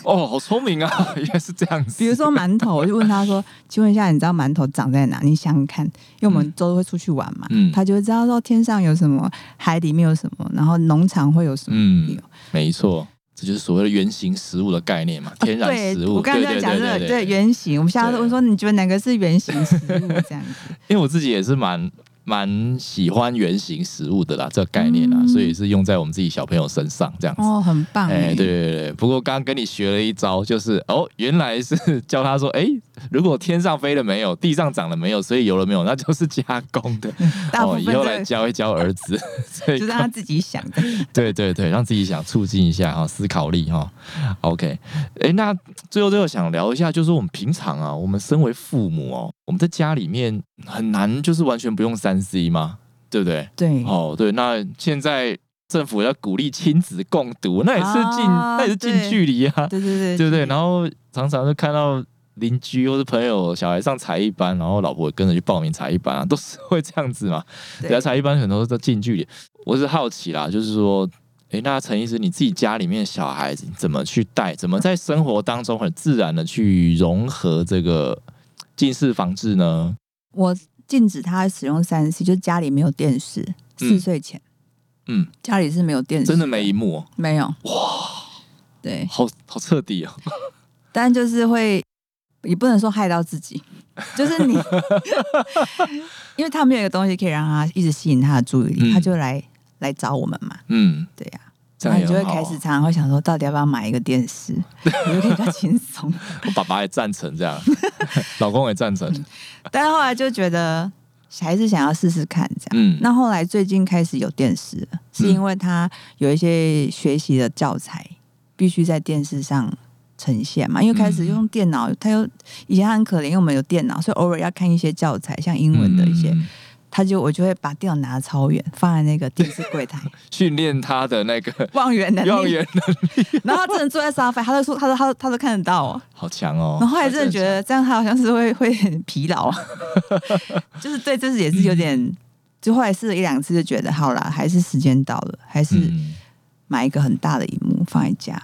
哦，好聪明啊，(laughs) 原来是这样子。比如说馒头，我就问他说：‘请问一下，你知道馒头长在哪？你想想看，因为我们周日会出去玩嘛，嗯他就会知道说天上有什么，海里面有什么，然后农场会有什么。嗯，没错，这就是所谓的原型食物的概念嘛，天然食物。我刚刚在讲这个，对对原型。我们现在都问说，你觉得哪个是原型食物？这样子，(laughs) 因为我自己也是蛮蛮喜欢原型食物的啦，这个概念啦，嗯所以是用在我们自己小朋友身上这样子。哦，很棒哎、哎，对对对，不过刚刚跟你学了一招，就是哦，原来是教他说，哎，如果天上飞了没有，地上长了没有，所以有了没有，那就是加工的。(laughs) 哦，以后这个来教一教儿子，(laughs) 所以就让他自己想 (laughs) 的。对对对，让自己想促进一下哈思考力哈。OK，哎，那最后最后想聊一下，就是我们平常啊，我们身为父母哦，我们在家里面很难就是完全不用三 C 嘛，对不对？对，哦，对，那现在政府要鼓励亲子共读，那也是近、啊那也是近距离啊，对对对，对不对？然后常常就看到邻居或是朋友小孩上才艺班，然后老婆跟着去报名才艺班啊，都是会这样子嘛。(laughs) 对啊，才艺班很多都近距离。我是好奇啦，就是说，诶，那陈医师你自己家里面小孩子怎么去带？怎么在生活当中很自然的去融合这个近视防治呢？我禁止他使用三 C，就是家里没有电视，四岁前，嗯，家里是没有电视，真的没一幕、哦，没有。哇，对，好好彻底哦。但就是会，也不能说害到自己，(laughs) 就是你，因为他没有一个东西可以让他一直吸引他的注意力，嗯。他就来来找我们嘛，嗯，对呀、这然后你就会开始常常会想说，到底要不要买一个电视，我就可以比较轻松。(laughs) 我爸爸也赞成这样，(laughs) 老公也赞成。(laughs) 但是后来就觉得还是想要试试看这样。嗯，那后来最近开始有电视了，是因为他有一些学习的教材必须在电视上呈现嘛，因为开始用电脑，他又以前很可怜，因为我们有电脑，所以偶尔要看一些教材，像英文的一些，嗯他就我就会把电脑拿得超远，放在那个电视柜台，(laughs) 训练他的那个 (laughs) 望远能力，望远能力然后他真的坐在沙发，他都说，他说，他都他都看得到哦。好强哦。然后后来真的觉得这样，他好像是会会很疲劳，(laughs) 就是对，这是也是有点。就后来试了一两次，就觉得好了，还是时间到了，还是嗯买一个很大的荧幕放在家。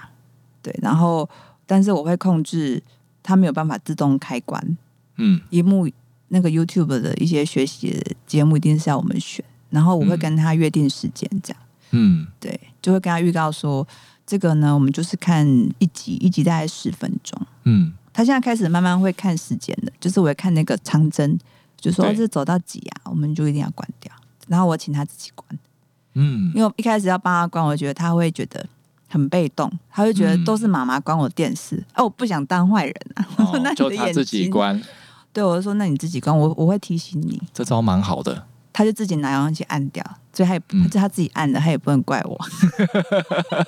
对，然后但是我会控制它没有办法自动开关，嗯荧幕那个 YouTube 的一些学习节目一定是要我们选，然后我会跟他约定时间，这样、嗯对，就会跟他预告说这个呢，我们就是看一集，一集大概十分钟。嗯他现在开始慢慢会看时间的，就是我会看那个长针，就说对这走到几啊，我们就一定要关掉。然后我请他自己关，嗯因为我一开始要帮他关，我觉得他会觉得很被动，他会觉得嗯都是妈妈关我电视，哦，我不想当坏人啊。(laughs) 那哦你的眼就他自己，关，对我就说那你自己关，我我会提醒你。这招蛮好的。他就自己拿遥控器按掉，所以他也不，嗯他自己按的，他也不能怪我。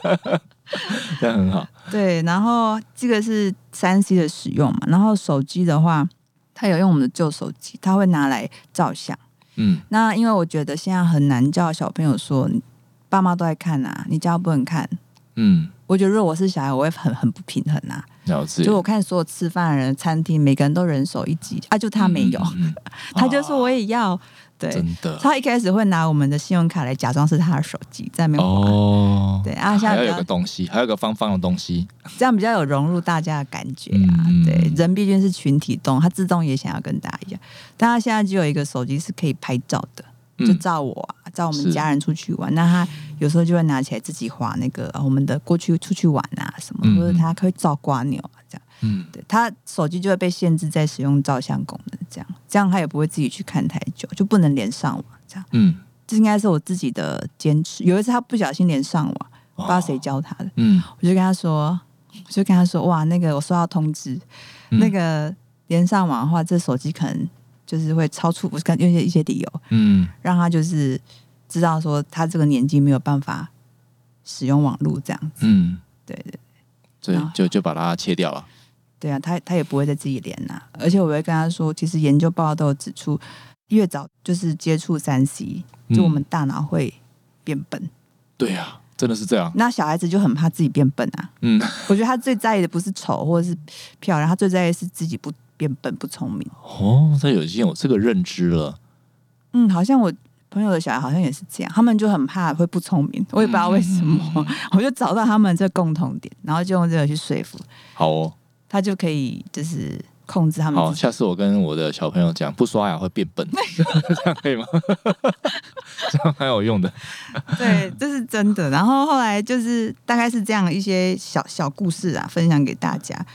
(laughs) 这样很好。(laughs) 对，然后这个是三 C 的使用嘛，然后手机的话，他有用我们的旧手机，他会拿来照相。嗯那因为我觉得现在很难叫小朋友说，爸妈都在看啊，你家不能看。嗯，我觉得如果我是小孩，我会很很不平衡啊。了解。就我看所有吃饭的人，餐厅每个人都人手一机啊，就他没有，嗯，嗯 (laughs) 他就说我哦也要。对，真的他一开始会拿我们的信用卡来假装是他的手机在那边滑，哦。对啊，现还有在比较个东西，还有个方方的东西。这样比较有融入大家的感觉啊。嗯对，人毕竟是群体动物，他自动也想要跟大家一样。但他现在就有一个手机是可以拍照的，就嗯。照我啊，照我们家人出去玩。那他有时候就会拿起来自己画那个、呃我们的过去出去玩啊什么，嗯或者他可以照瓜牛啊这样。嗯。对他手机就会被限制在使用照相功能，这样。这样他也不会自己去看太久，就不能连上网这样。嗯，这应该是我自己的坚持。有一次他不小心连上网，不知道谁教他的，嗯，我就跟他说，我就跟他说，哇，那个我收到通知，嗯。那个连上网的话，这手机可能就是会超出，我看用一些一些理由，嗯让他就是知道说他这个年纪没有办法使用网络这样子。嗯，对对对啊，就就把它切掉了。对啊，他他也不会再自己连呐、而且我会跟他说，其实研究报告都有指出，越早就是接触三 C，就我们大脑会变笨。对啊，真的是这样。那小孩子就很怕自己变笨啊。嗯，我觉得他最在意的不是丑或者是漂亮，他最在意的是自己不变笨不聪明。哦，这有已经有这个认知了。嗯，好像我朋友的小孩好像也是这样，他们就很怕会不聪明，我也不知道为什么。(laughs) 我就找到他们这共同点，然后就用这个去说服好哦，他，就可以就是控制他们好，下次我跟我的小朋友讲，不刷牙会变笨 (laughs) (laughs) 这样可以吗？这样蛮有用的。对，这是真的。然后后来就是大概是这样一些小小故事啊，分享给大家。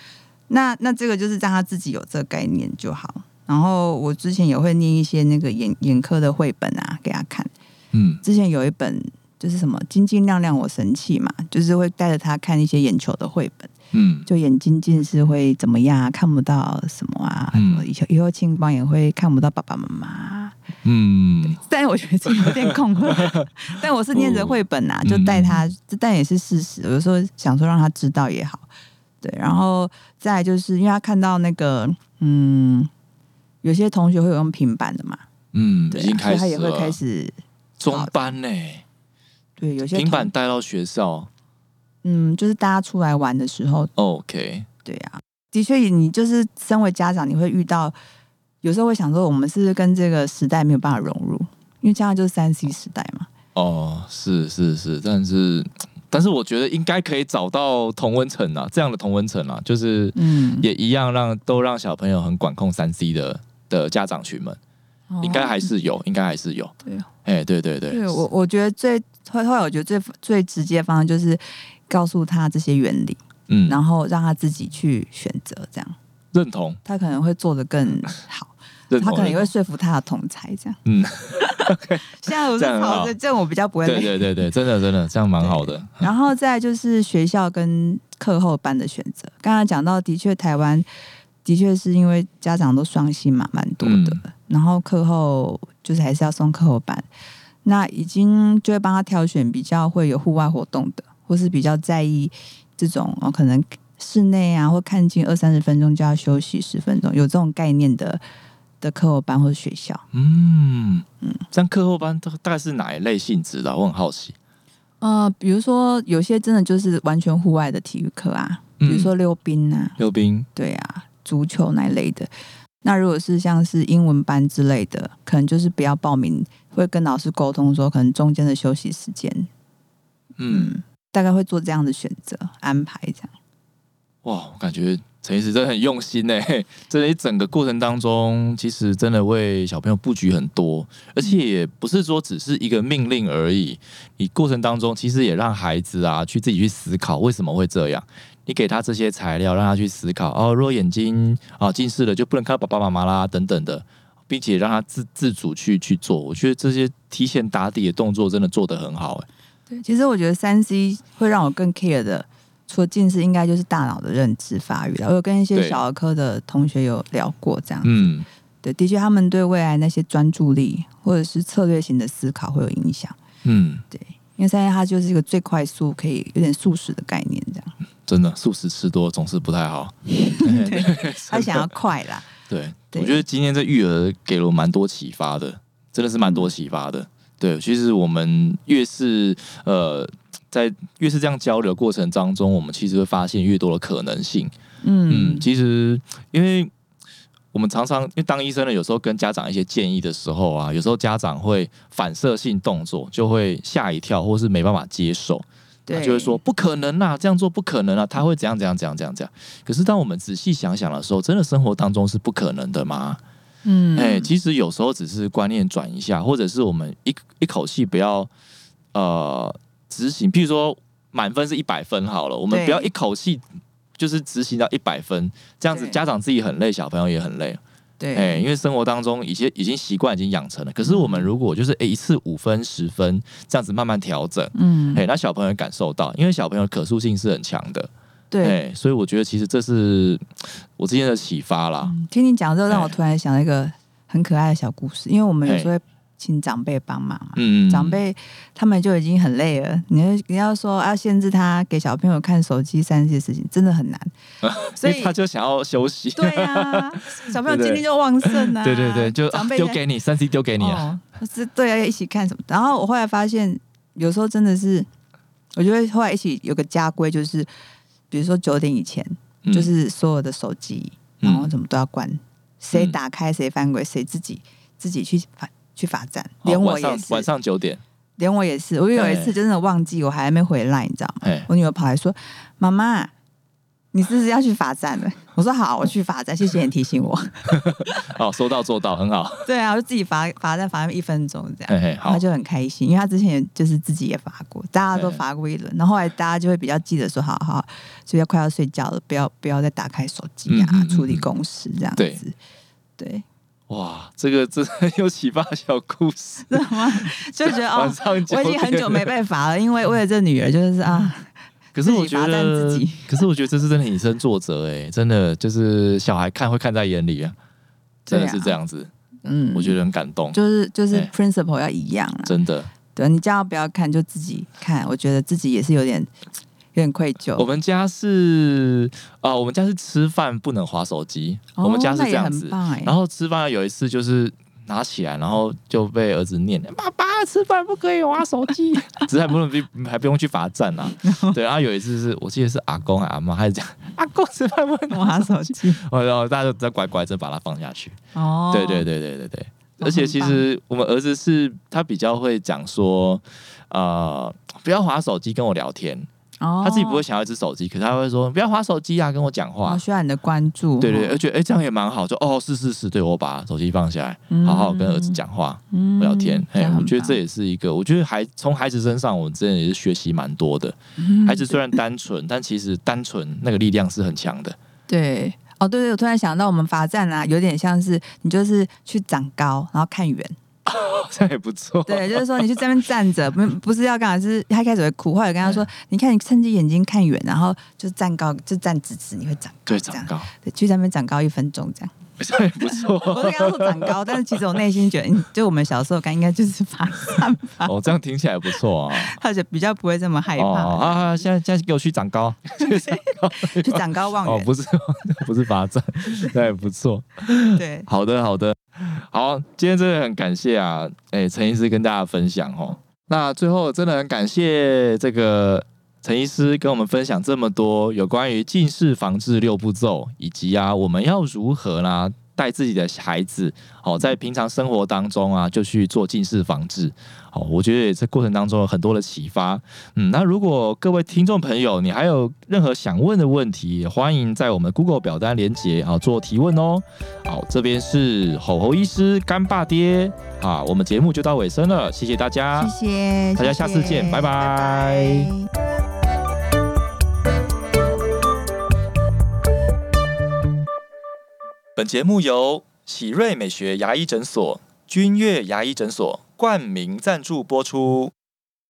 那那这个就是让他自己有这个概念就好。然后我之前也会念一些那个眼眼科的绘本啊给他看。嗯之前有一本就是什么“晶晶亮亮我神器”嘛，就是会带着他看一些眼球的绘本，嗯就眼睛近视会怎么样啊，看不到什么啊，嗯以后以后青光眼会看不到爸爸妈妈。嗯，(laughs) 但我觉得这有点恐怖，(laughs) 但我是念着绘本啊，嗯就带他，这但也是事实。有时候想说让他知道也好，对。然后再就是因为他看到那个，嗯，有些同学会有用平板的嘛，嗯，对、啊，已经开始所以他也会开始，中班呢，对，有些平板同，带到学校嗯，就是大家出来玩的时候，，OK，对啊，的确，你就是身为家长，你会遇到，有时候会想说，我们是不是跟这个时代没有办法融入？因为这样就是三 C 时代嘛。哦，是是是，但是但是我觉得应该可以找到同温层啊，这样的同温层啊，就是嗯，也一样让都让小朋友很管控三 C 的的家长群们，应该还是有，应该还是有。哦对。哎，对对对，对我，我觉得最后后来我觉得最最直接的方式就是告诉他这些原理，嗯，然后让他自己去选择，这样。认同。他可能会做的更好，他可能也会说服他的同才这样。嗯，(laughs) 现在我是好吵着，这样我比较不会对累。对对对，真的真的这样蛮好的。然后再就是学校跟课后班的选择。刚刚讲到，的确台湾的确是因为家长都双薪嘛，蛮多的。嗯然后课后就是还是要送课后班，那已经就会帮他挑选比较会有户外活动的，或是比较在意这种哦，可能室内啊或看近二三十分钟就要休息十分钟，有这种概念的的课后班或者学校。嗯嗯，这样课后班大大概是哪一类性质的啊？我很好奇。呃，比如说有些真的就是完全户外的体育课啊，比如说溜冰啊，溜冰，对啊，足球那一类的。那如果是像是英文班之类的，可能就是不要报名，会跟老师沟通说，可能中间的休息时间，嗯，嗯，大概会做这样的选择安排，这样。哇，我感觉陈医师真的很用心呢。(laughs) 这一整个过程当中，其实真的为小朋友布局很多，而且也不是说只是一个命令而已。你过程当中，其实也让孩子啊去自己去思考为什么会这样。你给他这些材料，让他去思考哦，如果眼睛啊近视了，就不能看到爸爸妈妈啦，等等的，并且让他自自主去去做。我觉得这些提前打底的动作真的做得很好。对，其实我觉得三 C 会让我更 care 的，除了近视，应该就是大脑的认知发育了。我有跟一些小儿科的同学有聊过，这样，嗯，对，的确他们对未来那些专注力或者是策略型的思考会有影响。嗯，对因为三 C 它就是一个最快速，可以有点速食的概念，这样。真的素食吃多总是不太好。(laughs) 他想要快啦，(laughs) 对，对我觉得今天这育儿给了我蛮多启发的，真的是蛮多启发的。对，其实我们越是呃，在越是这样交流过程当中，我们其实会发现越多的可能性。嗯，嗯，其实因为我们常常因为当医生的，有时候跟家长一些建议的时候啊，有时候家长会反射性动作，就会吓一跳，或是没办法接受。他对，就会说不可能啊，这样做不可能啊，他会怎样怎样怎样怎样怎样。可是当我们仔细想想的时候，真的生活当中是不可能的吗？嗯，哎、其实有时候只是观念转一下，或者是我们一一口气不要呃执行，譬如说满分是一百分好了，我们不要一口气就是执行到一百分，这样子家长自己很累，小朋友也很累。对，哎、因为生活当中已经已经习惯已经养成了，可是我们如果就是哎、一次五分十分这样子慢慢调整。嗯，哎、那小朋友感受到，因为小朋友可塑性是很强的，对。哎、所以我觉得其实这是我之前的启发啦。嗯听你讲之后，让我哎突然想到一个很可爱的小故事，因为我们有时候会请长辈帮忙嘛，嗯，长辈他们就已经很累了，你要你要说要限制他给小朋友看手机三 C 的事情，真的很难，(laughs) 所以他就想要休息，对啊，(laughs) 小朋友精力就旺盛啊，对。对对，就长辈丢给你三 C 丢给你啊，哦，是对啊，要一起看什么？然后我后来发现，有时候真的是，我觉得后来一起有个家规，就是比如说九点以前，嗯。就是所有的手机，嗯。然后什么都要关，谁打开谁犯规，谁自己自己去罚去罚站，连我也是，晚上九点，连我也是。我有一次哎真的忘记，我还没回来，你知道吗？哎，我女儿跑来说：“妈妈。”你是不是要去罚站了？(laughs) 我说好，我去罚站，谢谢你提醒我。(laughs) 哦，说到做到，很好，(laughs) 对啊，我就自己罚罚站罚一分钟这样。他，就很开心，因为他之前也就是自己也罚过，大家都罚过一轮，然后后来大家就会比较记得说，好好，就要快要睡觉了，不要不要再打开手机啊，嗯嗯嗯处理公事这样对子。对，哇，这个真的很有启发的小故事，知道吗？就觉得晚哦，上我已点经很久没被罚了，因为为了这女儿，就是啊，(laughs) 可是我觉得自己，可是我觉得这是真的以身作则，哎，真的就是小孩看会看在眼里啊，真的是这样子，嗯，我觉得很感动，就是就是哎。principle 要一样啊，真的。对你叫他不要看，就自己看，我觉得自己也是有点有点愧疚。我们家是啊、我们家是吃饭不能划手机，哦我们家是这样子。然后吃饭有一次就是拿起来，然后就被儿子念：“爸爸吃饭不可以划手机。(laughs) ”只是还不能去，(laughs) 还不用去罚站啊。(laughs) 对，然后有一次是我记得是阿公还阿妈还是这样，阿公吃饭不能划手机，然后大家就在乖乖的把它放下去。哦，对对对对对对，哦而且其实我们儿子是他比较会讲说，呃，不要划手机跟我聊天，哦，他自己不会想要一只手机，可是他会说不要划手机啊，跟我讲话哦，。需要你的关注，对对，哦而且哎、这样也蛮好，就哦是是是，对我把手机放下来，好好跟儿子讲话、嗯聊天。哎、我觉得这也是一个，我觉得孩从孩子身上，我真的也是学习蛮多的。嗯孩子虽然单纯，但其实单纯那个力量是很强的。对。哦，对对，我突然想到，我们罚站啊，有点像是你就是去长高，然后看远。(laughs) 这样也不错。对，就是说你去这边站着，不不是要干嘛？是他一开始会哭，后来跟他说，你看你趁机眼睛看远，然后就站高，就站直直，你会长高。对，这样长高，对，去那边长高一分钟这样。这样也不错。(laughs) 我是跟他说长高，但是其实我内心觉得，嗯就我们小时候干应该就是罚站吧，哦，这样听起来不错啊。而且比较不会这么害哦怕，啊！现在现在给我去长高，去长高望哦，不是 (laughs) 不是罚站，那也不错。对，好的好的，好，今天真的很感谢啊，哎，陈医师跟大家分享哦。那最后真的很感谢这个陈医师跟我们分享这么多有关于近视防治六步骤，以及啊我们要如何啦带自己的孩子哦，在平常生活当中啊就去做近视防治。哦，我觉得也这过程当中有很多的启发。嗯，那如果各位听众朋友，你还有任何想问的问题，也欢迎在我们 Google 表单连接啊做提问哦。好，这边是吼吼医师干爸爹啊，我们节目就到尾声了，谢谢大家。谢谢大家下次见拜拜本节目由喜瑞美学牙医诊所、君悦牙医诊所冠名赞助播出。